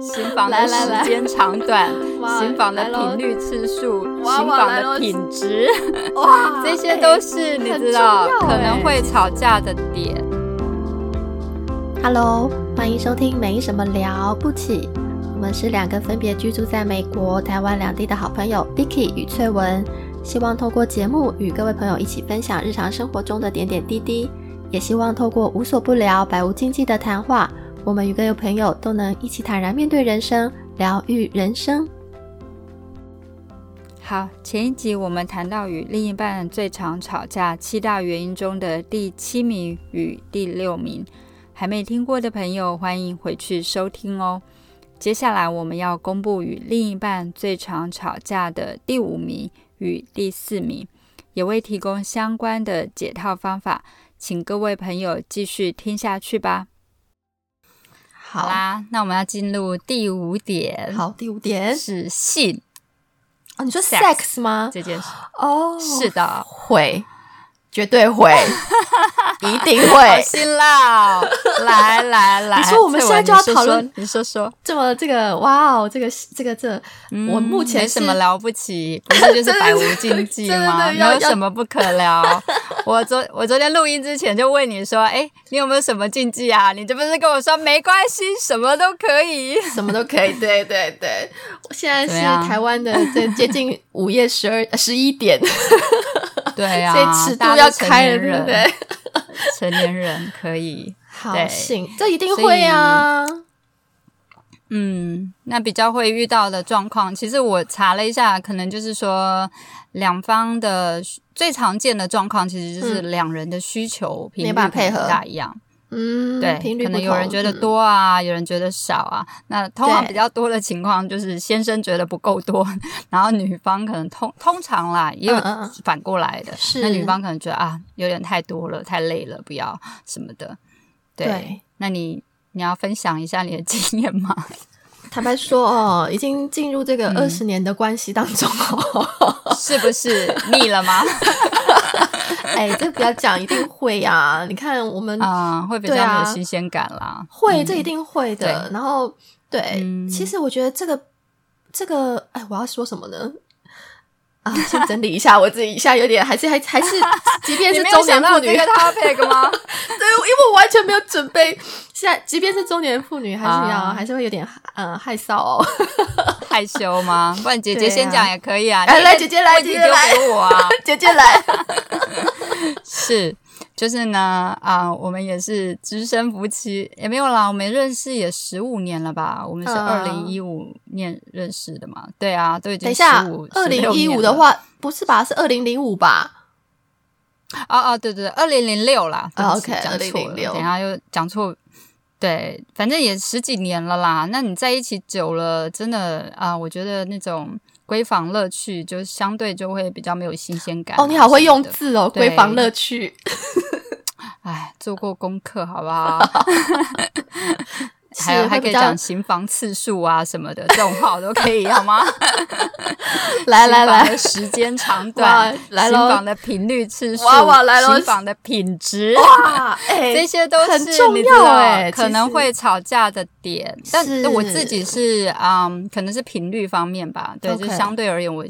行房的时间长短，行房的 频率次数，行房的品质，哇，这些都是你知道可能会吵架的点。Hello，欢迎收听没什么了不起，我们是两个分别居住在美国、台湾两地的好朋友 Vicky 与翠文，希望透过节目与各位朋友一起分享日常生活中的点点滴滴，也希望透过无所不聊、百无禁忌的谈话。我们与各位朋友都能一起坦然面对人生，疗愈人生。好，前一集我们谈到与另一半最常吵架七大原因中的第七名与第六名，还没听过的朋友欢迎回去收听哦。接下来我们要公布与另一半最常吵架的第五名与第四名，也会提供相关的解套方法，请各位朋友继续听下去吧。好啦，那我们要进入第五点。好，第五点是性。哦，你说 sex 吗？这件事哦，是的，会。绝对会，一定会，辛辣！来来来，你说我们现在就要讨论，你说说，这么这个哇哦，这个这个这，我目前没什么了不起，不是就是百无禁忌吗？没有什么不可聊。我昨我昨天录音之前就问你说，哎，你有没有什么禁忌啊？你这不是跟我说没关系，什么都可以，什么都可以。对对对，现在是台湾的这接近午夜十二十一点。对呀，这尺度要开了，对不对？成年人可以，好行，这一定会啊。嗯，那比较会遇到的状况，其实我查了一下，可能就是说两方的最常见的状况，其实就是两人的需求频率配合不大一样。嗯，对，可能有人觉得多啊，有人觉得少啊。那通常比较多的情况就是先生觉得不够多，然后女方可能通通常啦，也有反过来的。是，那女方可能觉得啊，有点太多了，太累了，不要什么的。对，那你你要分享一下你的经验吗？坦白说哦，已经进入这个二十年的关系当中哦，是不是腻了吗？哎，这不要讲，一定会呀！你看我们啊，会比较有新鲜感啦。会，这一定会的。然后，对，其实我觉得这个这个，哎，我要说什么呢？啊，先整理一下我自己，一下有点还是还还是，即便是中年妇女，topic 吗？对，因为我完全没有准备。现在，即便是中年妇女，还是要还是会有点呃害臊哦，害羞吗？不然姐姐先讲也可以啊。来，姐姐来，姐姐来，我啊，姐姐来，是。就是呢，啊，我们也是资深夫妻，也没有啦，我们认识也十五年了吧？我们是二零一五年认识的嘛？对啊，都已经十五、二零一五的话，不是吧？是二零零五吧？哦哦，对对对，二零零六啦。OK，讲错了，等下又讲错。对，反正也十几年了啦。那你在一起久了，真的啊，我觉得那种闺房乐趣就相对就会比较没有新鲜感。哦，你好会用字哦，闺房乐趣。哎，做过功课好不好？还有还可以讲行房次数啊什么的，这种话我都可以，好吗？来来来，时间长短，来行房的频率次数，哇哇，来了，行房的品质，哇，这些都是很重要哎，可能会吵架的点。但我自己是嗯，可能是频率方面吧，对，就相对而言，我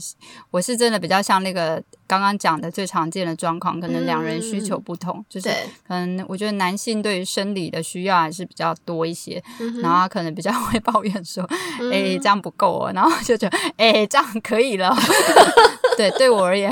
我是真的比较像那个。刚刚讲的最常见的状况，可能两人需求不同，就是可能我觉得男性对于生理的需要还是比较多一些，然后他可能比较会抱怨说：“哎，这样不够哦。”然后就觉得：“哎，这样可以了。”对，对我而言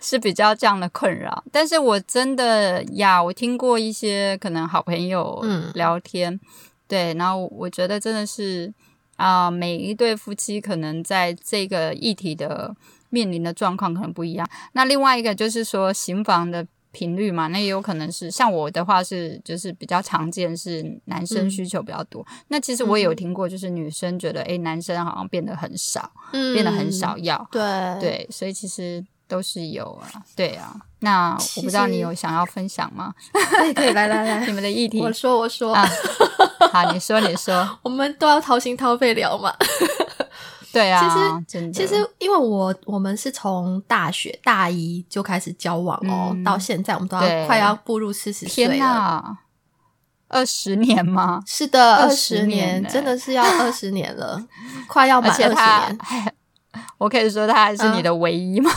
是比较这样的困扰。但是我真的呀，我听过一些可能好朋友聊天，对，然后我觉得真的是啊，每一对夫妻可能在这个议题的。面临的状况可能不一样。那另外一个就是说，行房的频率嘛，那也有可能是像我的话是，就是比较常见是男生需求比较多。那其实我也有听过，就是女生觉得，哎，男生好像变得很少，变得很少要。对对，所以其实都是有啊。对啊，那我不知道你有想要分享吗？可以可以，来来来，你们的议题，我说我说啊，好，你说你说，我们都要掏心掏肺聊嘛。对啊，其实其实因为我我们是从大学大一就开始交往哦，到现在我们都要快要步入四十岁了。二十年吗？是的，二十年，真的是要二十年了，快要满二十年。我可以说他还是你的唯一吗？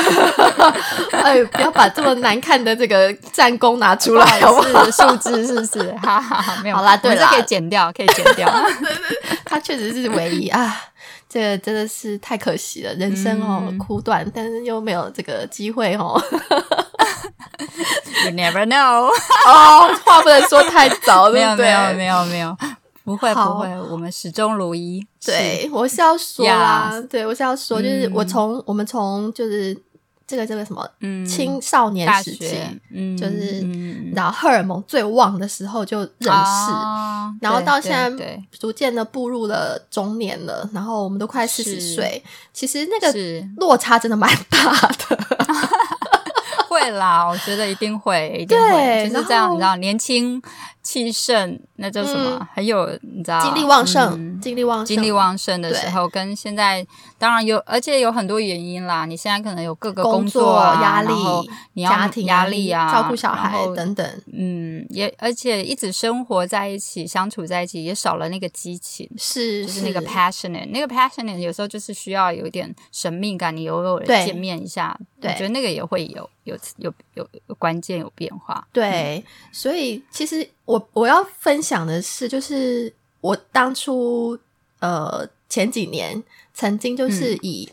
哎，不要把这么难看的这个战功拿出来，是数字是不是？哈哈，没有，好啦，对了，可以剪掉，可以剪掉。他确实是唯一啊，这个真的是太可惜了，人生哦苦短，但是又没有这个机会哦。You never know 哦，话不能说太早，没有，没有，没有，没有。不会不会，我们始终如一。对，我是要说啦，对我是要说，就是我从我们从就是这个这个什么，嗯，青少年时期，嗯，就是然后荷尔蒙最旺的时候就认识，然后到现在逐渐的步入了中年了，然后我们都快四十岁，其实那个落差真的蛮大的。会啦，我觉得一定会，一定会，就是这样，你知道，年轻。气盛，那叫什么？很有你知道，精力旺盛，精力旺盛，精力旺盛的时候，跟现在当然有，而且有很多原因啦。你现在可能有各个工作压力，你要家庭压力啊，照顾小孩等等。嗯，也而且一直生活在一起，相处在一起，也少了那个激情，是就是那个 passionate，那个 passionate 有时候就是需要有一点神秘感，你偶尔见面一下，我觉得那个也会有有有有有关键有变化。对，所以其实。我我要分享的是，就是我当初呃前几年曾经就是以，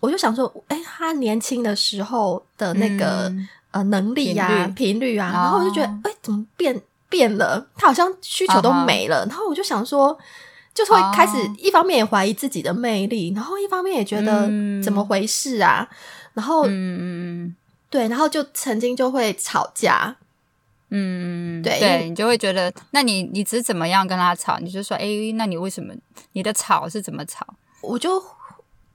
我就想说，哎，他年轻的时候的那个呃能力呀、频率啊，然后我就觉得，哎，怎么变变了？他好像需求都没了。然后我就想说，就是会开始一方面也怀疑自己的魅力，然后一方面也觉得怎么回事啊？然后嗯嗯嗯，对，然后就曾经就会吵架。嗯，对，对你就会觉得，那你你只是怎么样跟他吵？你就说，哎，那你为什么你的吵是怎么吵？我就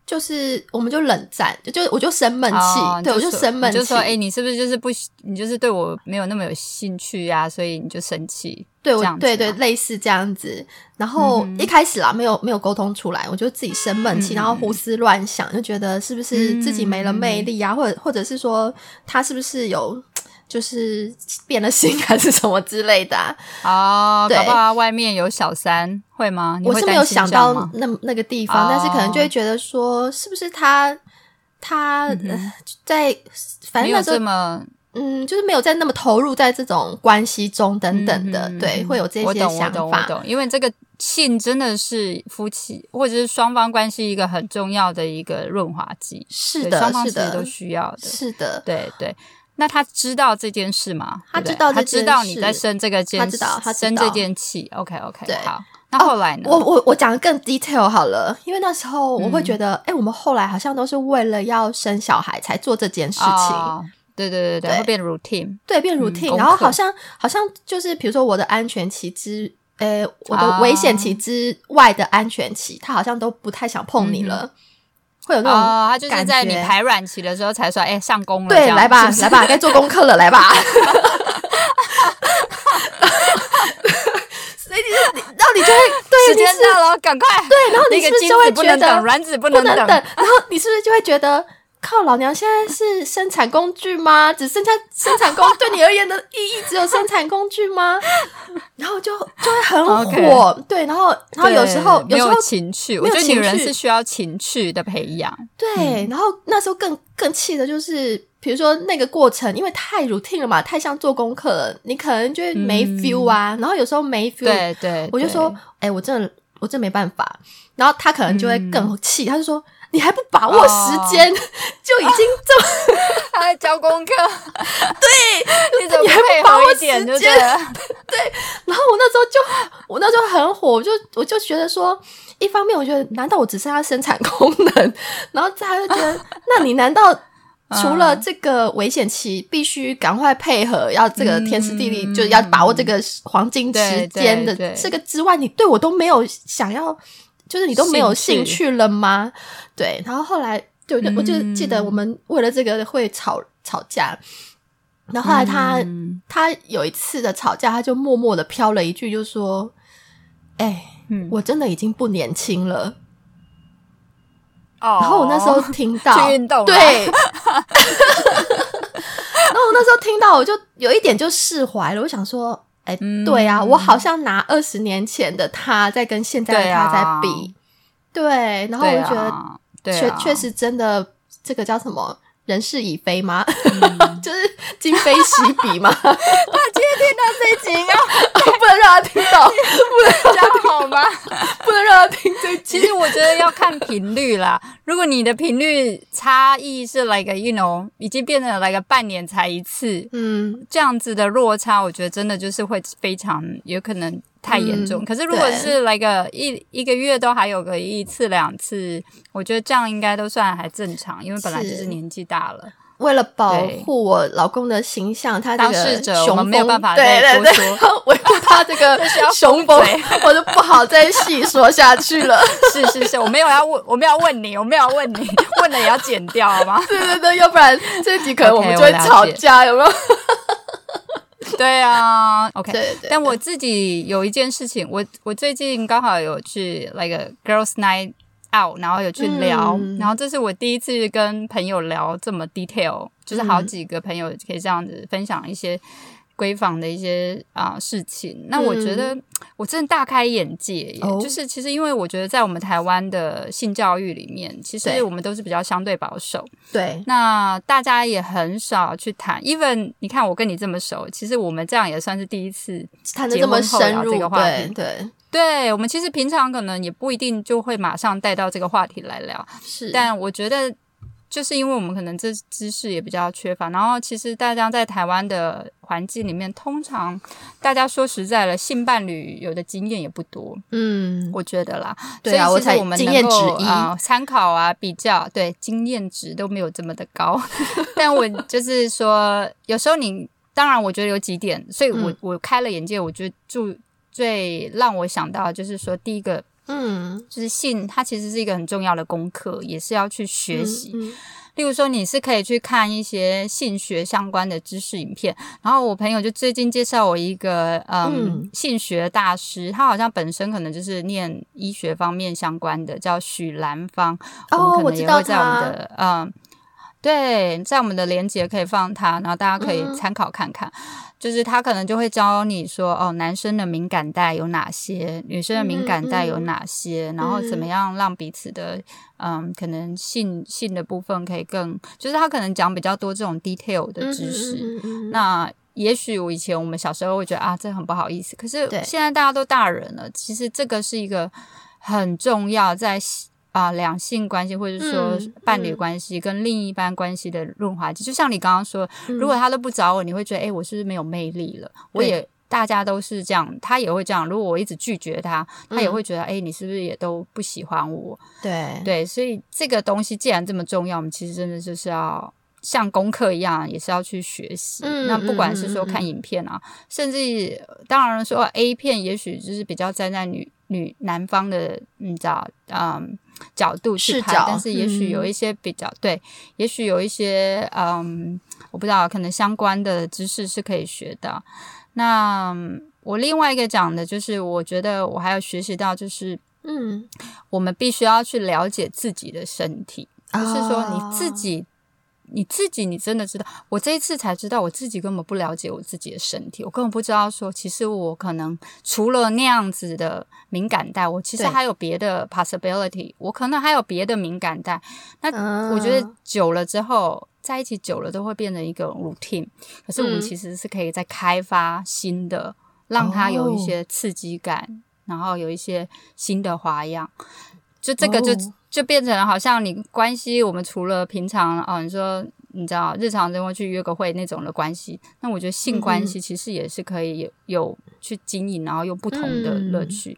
就是我们就冷战，就就我就生闷气，对我就生闷气，就说，哎，你是不是就是不，你就是对我没有那么有兴趣呀？所以你就生气，对，我对对，类似这样子。然后一开始啦，没有没有沟通出来，我就自己生闷气，然后胡思乱想，就觉得是不是自己没了魅力啊？或者或者是说他是不是有？就是变了心还是什么之类的啊？搞不好外面有小三会吗？我是没有想到那那个地方，但是可能就会觉得说，是不是他他在反正那时候嗯，就是没有在那么投入在这种关系中等等的，对，会有这些想法。因为这个性真的是夫妻或者是双方关系一个很重要的一个润滑剂，是的，双方其实都需要的，是的，对对。那他知道这件事吗？他知道，他知道你在生这个件，他知道，他生这件气。OK OK，对，好。那后来呢？我我我讲的更 detail 好了，因为那时候我会觉得，哎，我们后来好像都是为了要生小孩才做这件事情。对对对对，会变 routine，对，变 routine。然后好像好像就是，比如说我的安全期之，呃，我的危险期之外的安全期，他好像都不太想碰你了。会有那种，他就是在你排卵期的时候才说，哎，上工了，对，来吧，来吧，该做功课了，来吧。所以你就，然后你就会，对时间到了，赶快，对，然后你是不是就会觉得卵子不能等，然后你是不是就会觉得？靠，老娘现在是生产工具吗？只剩下生产工对你而言的意义只有生产工具吗？然后就就会很火，对，然后然后有时候有时候情趣，我觉得女人是需要情趣的培养，对。然后那时候更更气的就是，比如说那个过程，因为太 routine 了嘛，太像做功课了，你可能就没 feel 啊。然后有时候没 feel，对对，我就说，哎，我真的我真没办法。然后他可能就会更气，他就说。你还不把握时间，就已经这么 他在教功课，对，你怎么还不把握时间？对，然后我那时候就，我那时候很火，我就我就觉得说，一方面我觉得，难道我只剩下生产功能？然后再就觉得，那你难道除了这个危险期，必须赶快配合，要这个天时地利，就是要把握这个黄金时间的这个之外，你对我都没有想要？就是你都没有兴趣。了吗？对，然后后来对我就记得我们为了这个会吵吵架，然后后来他他有一次的吵架，他就默默的飘了一句，就说：“哎，我真的已经不年轻了。”哦，然后我那时候听到 去运动，对，然后我那时候听到，我就有一点就释怀了，我想说。哎，对啊，我好像拿二十年前的他在跟现在的他在比，对，然后我就觉得确确实真的这个叫什么？人事已非吗？就是今非昔比吗？他今天听到这集啊，不能让他听到，不能这样好吗？不能让他听这集。其实我觉得要看频率啦。如果你的频率差异是来个，you know，已经变成来个半年才一次，嗯，这样子的落差，我觉得真的就是会非常有可能。太严重，可是如果是来个一一个月都还有个一次两次，我觉得这样应该都算还正常，因为本来就是年纪大了。为了保护我老公的形象，他当事者没有办法再多说，维护他这个 雄风，我就不好再细说下去了。是是是，我没有要问，我没有问你，我没有问你，问了也要剪掉好吗？对对对，要不然这集可能我们就会吵架，有没有？对啊，OK，但我自己有一件事情，我我最近刚好有去 like girls night out，然后有去聊，然后这是我第一次跟朋友聊这么 detail，就是好几个朋友可以这样子分享一些。闺房的一些啊事情，那我觉得 我真的大开眼界，就是其实因为我觉得在我们台湾的性教育里面，其实我们都是比较相对保守，对，那大家也很少去谈。even 你看我跟你这么熟，其实我们这样也算是第一次谈的这么深入这个话题，对，对，我们其实平常可能也不一定就会马上带到这个话题来聊，是，但我觉得。就是因为我们可能这知识也比较缺乏，然后其实大家在台湾的环境里面，通常大家说实在的，性伴侣有的经验也不多，嗯，我觉得啦，对啊，我才我们经验值啊参考啊比较，对经验值都没有这么的高，但我就是说，有时候你当然我觉得有几点，所以我我开了眼界，我觉得就最让我想到就是说第一个。嗯，就是性，它其实是一个很重要的功课，也是要去学习。例如说，你是可以去看一些性学相关的知识影片。然后我朋友就最近介绍我一个嗯性学大师，他好像本身可能就是念医学方面相关的，叫许兰芳。哦，我知道的嗯。对，在我们的连接可以放它，然后大家可以参考看看。就是他可能就会教你说，哦，男生的敏感带有哪些，女生的敏感带有哪些，然后怎么样让彼此的，嗯，可能性性的部分可以更，就是他可能讲比较多这种 detail 的知识。那也许我以前我们小时候会觉得啊，这很不好意思，可是现在大家都大人了，其实这个是一个很重要在。啊，两性关系或者说伴侣关系跟另一半关系的润滑剂，就像你刚刚说，如果他都不找我，你会觉得，哎，我是不是没有魅力了？我也大家都是这样，他也会这样。如果我一直拒绝他，他也会觉得，哎，你是不是也都不喜欢我？对对，所以这个东西既然这么重要，我们其实真的就是要像功课一样，也是要去学习。那不管是说看影片啊，甚至当然说 A 片，也许就是比较站在女女男方的，你知道，嗯。角度去看，但是也许有一些比较对，也许有一些嗯，我不知道，可能相关的知识是可以学的。那我另外一个讲的就是，我觉得我还要学习到，就是嗯，我们必须要去了解自己的身体，不是说你自己。你自己，你真的知道？我这一次才知道，我自己根本不了解我自己的身体，我根本不知道说，其实我可能除了那样子的敏感带，我其实还有别的 possibility，我可能还有别的敏感带。那我觉得久了之后，在一起久了都会变成一个 routine。可是我们其实是可以再开发新的，让它有一些刺激感，然后有一些新的花样。就这个就。就变成好像你关系，我们除了平常啊，你说你知道日常生活去约个会那种的关系，那我觉得性关系其实也是可以有有去经营，然后有不同的乐趣。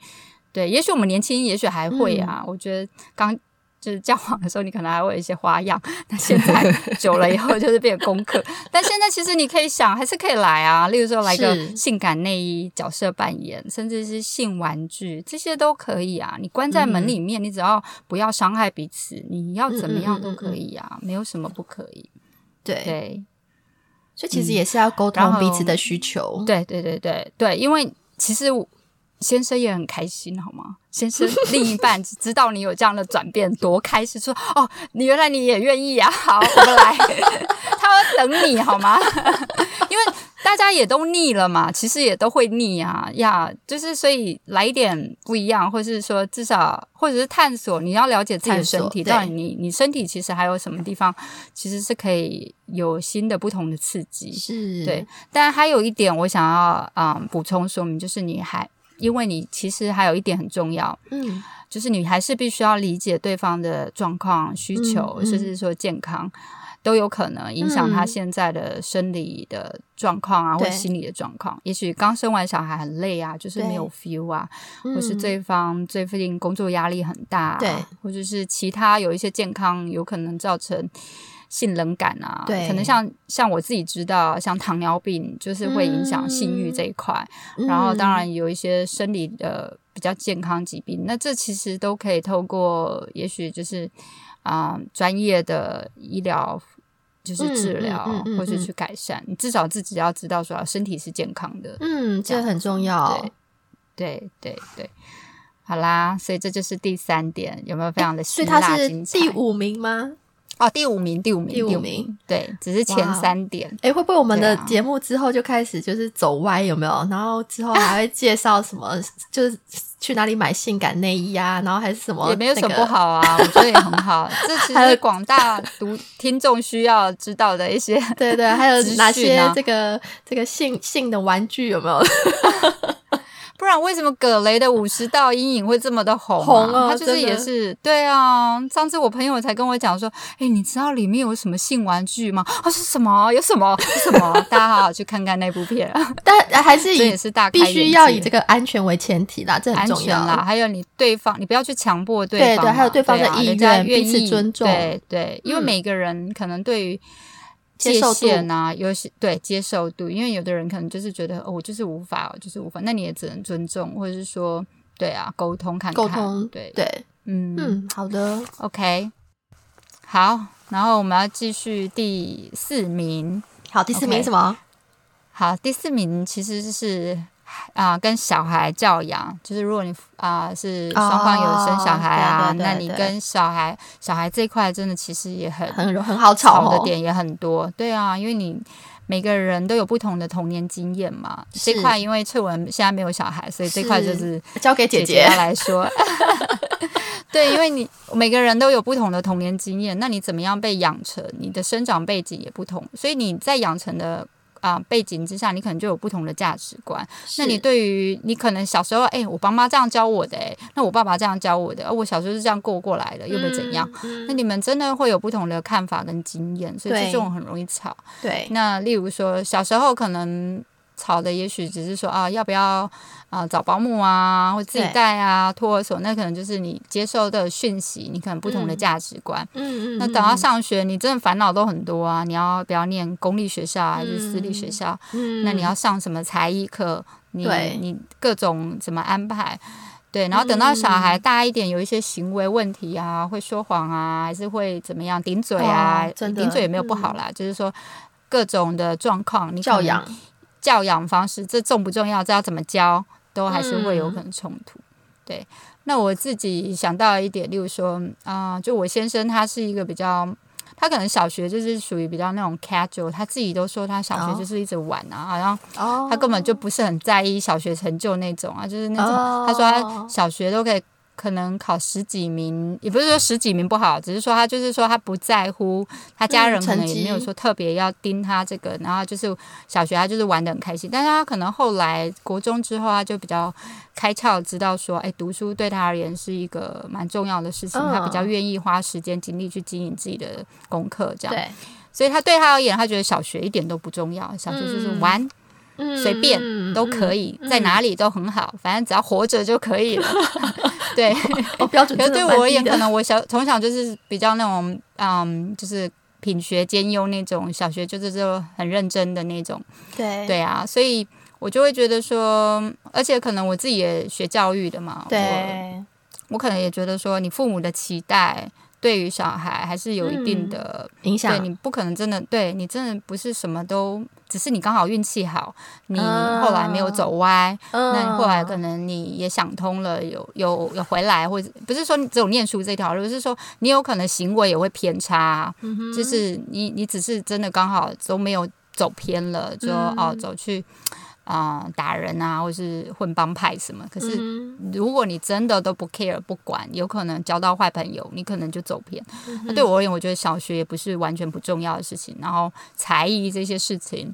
对，也许我们年轻，也许还会啊。我觉得刚。就是交往的时候，你可能还会有一些花样。那现在久了以后，就是变功课。但现在其实你可以想，还是可以来啊。例如说，来个性感内衣角色扮演，甚至是性玩具，这些都可以啊。你关在门里面，你只要不要伤害彼此，你要怎么样都可以啊，没有什么不可以。对对，所以其实也是要沟通彼此的需求。对对对对对，因为其实。先生也很开心，好吗？先生另一半知道你有这样的转变，多开心！说哦，你原来你也愿意啊，好，我们来，他要等你好吗？因为大大家也都腻了嘛，其实也都会腻啊呀，就是所以来一点不一样，或是说至少或者是探索，你要了解自己的身体，到底你你身体其实还有什么地方其实是可以有新的不同的刺激，是对。但还有一点我想要啊补充说明，就是你还因为你其实还有一点很重要，嗯，就是你还是必须要理解对方的状况、需求，甚至说健康。都有可能影响他现在的生理的状况啊，或心理的状况。也许刚生完小孩很累啊，就是没有 feel 啊，或是对方最近工作压力很大，对，或者是其他有一些健康有可能造成性冷感啊，对，可能像像我自己知道，像糖尿病就是会影响性欲这一块。然后当然有一些生理的比较健康疾病，那这其实都可以透过，也许就是啊专业的医疗。就是治疗，或者去改善，你至少自己要知道说身体是健康的。嗯，这很重要。对对对，好啦，所以这就是第三点，有没有非常的辛辣精彩？第五名吗？哦，第五名，第五名，第五名。对，只是前三点。哎，会不会我们的节目之后就开始就是走歪？有没有？然后之后还会介绍什么？就是。去哪里买性感内衣啊？然后还是什么？也没有什么不好啊，我觉得也很好。这其实广大读 听众需要知道的一些，对对，还有哪些这个这个性性的玩具有没有？不然为什么葛雷的五十道阴影会这么的红？红啊，他就是也是对啊。上次我朋友才跟我讲说，哎，你知道里面有什么性玩具吗？他说什么？有什么？什么？大家好好去看看那部片。但还是也是大必须要以这个安全为前提啦，这很重要啦。还有你对方，你不要去强迫对方，对对，还有对方的意愿，彼此尊重。对对，因为每个人可能对于。界限啊，有些对接受度，因为有的人可能就是觉得哦，我就是无法，就是无法，那你也只能尊重，或者是说，对啊，沟通看看，沟通，对。对，嗯。嗯，好的，OK，好，然后我们要继续第四名，好，第四名什么？好，第四名其实是。啊，跟小孩教养，就是如果你啊是双方有生小孩啊，那你跟小孩小孩这块真的其实也很很很好吵的点也很多，对啊，因为你每个人都有不同的童年经验嘛。这块因为翠文现在没有小孩，所以这块就是交给姐姐来说。对，因为你每个人都有不同的童年经验，那你怎么样被养成，你的生长背景也不同，所以你在养成的。啊，背景之下，你可能就有不同的价值观。那你对于你可能小时候，哎，我爸妈这样教我的，哎，那我爸爸这样教我的，而我小时候是这样过过来的，又会怎样？那你们真的会有不同的看法跟经验，所以这种很容易吵。对，那例如说小时候可能。吵的也许只是说啊，要不要啊找保姆啊，或自己带啊，托儿所，那可能就是你接受的讯息，你可能不同的价值观。嗯嗯。那等到上学，你真的烦恼都很多啊！你要不要念公立学校还是私立学校？嗯。那你要上什么才艺课？你你各种怎么安排？对。然后等到小孩大一点，有一些行为问题啊，会说谎啊，还是会怎么样顶嘴啊？顶嘴也没有不好啦，就是说各种的状况，你教养。教养方式，这重不重要？这要怎么教，都还是会有可能冲突。对，那我自己想到一点，例如说啊，就我先生他是一个比较，他可能小学就是属于比较那种 casual，他自己都说他小学就是一直玩啊，好像他根本就不是很在意小学成就那种啊，就是那种他说他小学都可以。可能考十几名，也不是说十几名不好，只是说他就是说他不在乎，他家人可能也没有说特别要盯他这个，然后就是小学他就是玩的很开心，但是他可能后来国中之后他就比较开窍，知道说，哎，读书对他而言是一个蛮重要的事情，他比较愿意花时间精力去经营自己的功课，这样，对，所以他对他而言，他觉得小学一点都不重要，小学就是玩。随便都可以，在哪里都很好，反正只要活着就可以了。对，标准。可对我而言，可能我小从小就是比较那种，嗯，就是品学兼优那种，小学就是就很认真的那种。对，对啊，所以我就会觉得说，而且可能我自己也学教育的嘛，对，我可能也觉得说，你父母的期待。对于小孩还是有一定的影响，对你不可能真的对你真的不是什么都，只是你刚好运气好，你后来没有走歪，那你后来可能你也想通了，有有有回来，或者不是说你只有念书这条路，是说你有可能行为也会偏差，就是你你只是真的刚好都没有走偏了，就哦走去啊打人啊，或是混帮派什么。可是如果你真的都不 care 不管，有可能交到坏朋友，你可能就走偏。那对我而言，我觉得小学也不是完全不重要的事情。然后才艺这些事情。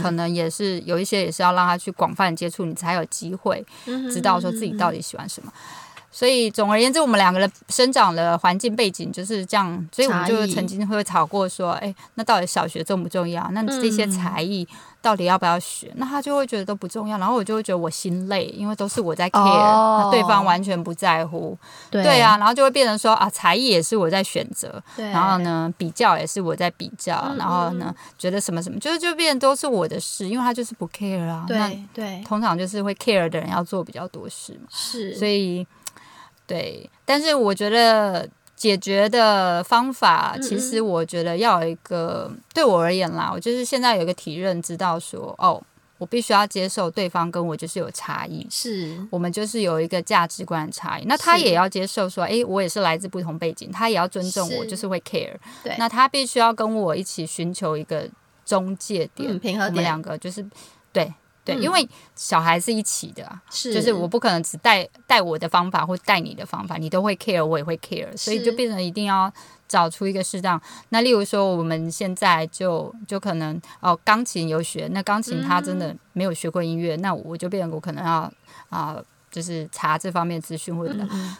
可能也是有一些，也是要让他去广泛接触，你才有机会知道说自己到底喜欢什么。所以总而言之，我们两个人生长的环境背景就是这样，所以我们就曾经会吵过说，哎，那到底小学重不重要？那这些才艺到底要不要学？那他就会觉得都不重要，然后我就会觉得我心累，因为都是我在 care，那对方完全不在乎。对啊，然后就会变成说啊，才艺也是我在选择，然后呢，比较也是我在比较，然后呢，觉得什么什么，就是就变成都是我的事，因为他就是不 care 啊。对对，通常就是会 care 的人要做比较多事嘛。是，所以。对，但是我觉得解决的方法，其实我觉得要有一个，对我而言啦，我就是现在有一个体认，知道说，哦，我必须要接受对方跟我就是有差异，是。我们就是有一个价值观的差异，那他也要接受说，哎，我也是来自不同背景，他也要尊重我，就是会 care，对，那他必须要跟我一起寻求一个中介点，平衡点，我们两个就是对。对，因为小孩是一起的，是就是我不可能只带带我的方法或带你的方法，你都会 care，我也会 care，所以就变成一定要找出一个适当。那例如说，我们现在就就可能哦，钢琴有学，那钢琴他真的没有学过音乐，那我就变成我可能要啊，就是查这方面资讯或者，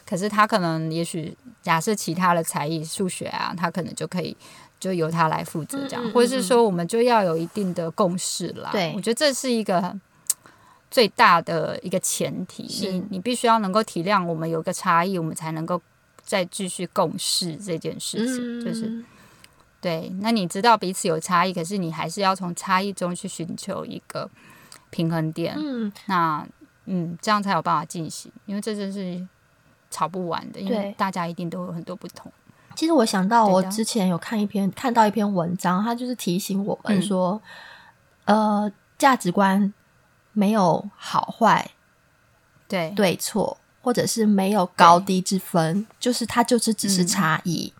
可是他可能也许假设其他的才艺，数学啊，他可能就可以。就由他来负责这样，或者是说，我们就要有一定的共识啦。对，我觉得这是一个最大的一个前提。你你必须要能够体谅我们有个差异，我们才能够再继续共事这件事情。就是对，那你知道彼此有差异，可是你还是要从差异中去寻求一个平衡点。嗯，那嗯，这样才有办法进行，因为这真是吵不完的，因为大家一定都有很多不同。其实我想到，我之前有看一篇看到一篇文章，它就是提醒我们说，呃，价值观没有好坏，对。对错，或者是没有高低之分，就是它就是只是差异。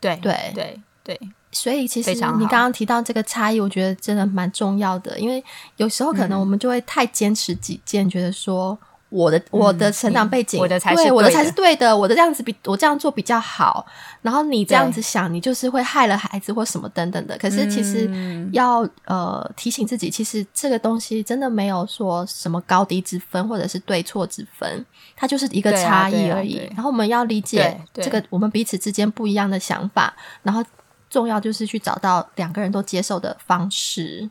对对对对，所以其实你刚刚提到这个差异，我觉得真的蛮重要的，因为有时候可能我们就会太坚持己见，觉得说。我的我的成长背景，我的才是我的才是对的，我的这样子比我这样做比较好。然后你这样子想，你就是会害了孩子或什么等等的。可是其实要呃提醒自己，其实这个东西真的没有说什么高低之分，或者是对错之分，它就是一个差异而已。然后我们要理解这个我们彼此之间不一样的想法，然后重要就是去找到两个人都接受的方式。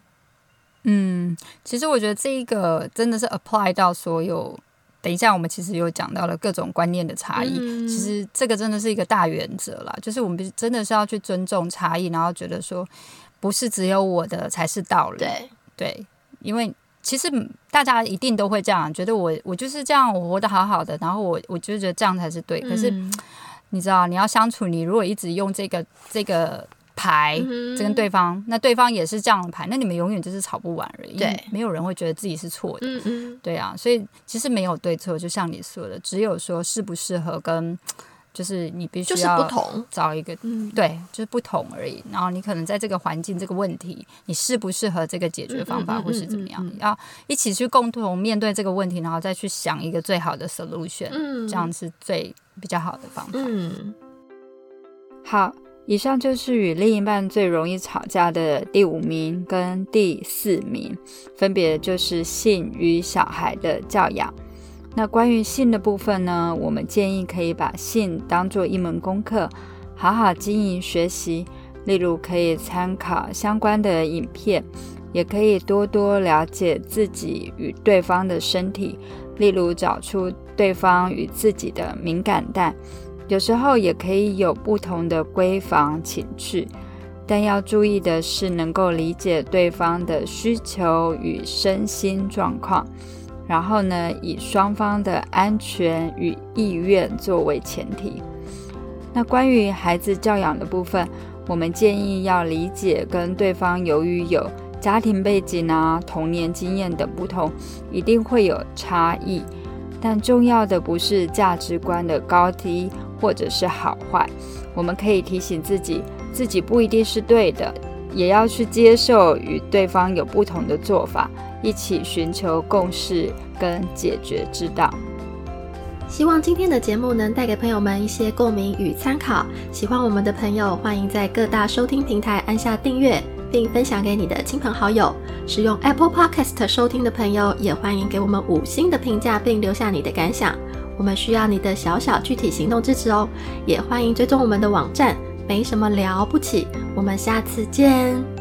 嗯，其实我觉得这一个真的是 apply 到所有。等一下，我们其实有讲到了各种观念的差异。其实这个真的是一个大原则啦，就是我们真的是要去尊重差异，然后觉得说不是只有我的才是道理。对对，因为其实大家一定都会这样觉得，我我就是这样，我活得好好的，然后我我就觉得这样才是对。可是你知道，你要相处，你如果一直用这个这个。牌，这跟对方，那对方也是这样的牌，那你们永远就是吵不完而已。对，没有人会觉得自己是错的。嗯嗯，对啊，所以其实没有对错，就像你说的，只有说适不适合跟，就是你必须要找一个，对，就是不同而已。然后你可能在这个环境、这个问题，你适不适合这个解决方法，或是怎么样，要一起去共同面对这个问题，然后再去想一个最好的 solution，这样是最比较好的方法。嗯，好。以上就是与另一半最容易吵架的第五名跟第四名，分别就是性与小孩的教养。那关于性的部分呢，我们建议可以把性当做一门功课，好好经营学习。例如可以参考相关的影片，也可以多多了解自己与对方的身体，例如找出对方与自己的敏感带。有时候也可以有不同的闺房情趣，但要注意的是能够理解对方的需求与身心状况，然后呢，以双方的安全与意愿作为前提。那关于孩子教养的部分，我们建议要理解跟对方由于有家庭背景啊、童年经验等不同，一定会有差异，但重要的不是价值观的高低。或者是好坏，我们可以提醒自己，自己不一定是对的，也要去接受与对方有不同的做法，一起寻求共识跟解决之道。希望今天的节目能带给朋友们一些共鸣与参考。喜欢我们的朋友，欢迎在各大收听平台按下订阅，并分享给你的亲朋好友。使用 Apple Podcast 收听的朋友，也欢迎给我们五星的评价，并留下你的感想。我们需要你的小小具体行动支持哦。也欢迎追踪我们的网站，没什么了不起。我们下次见。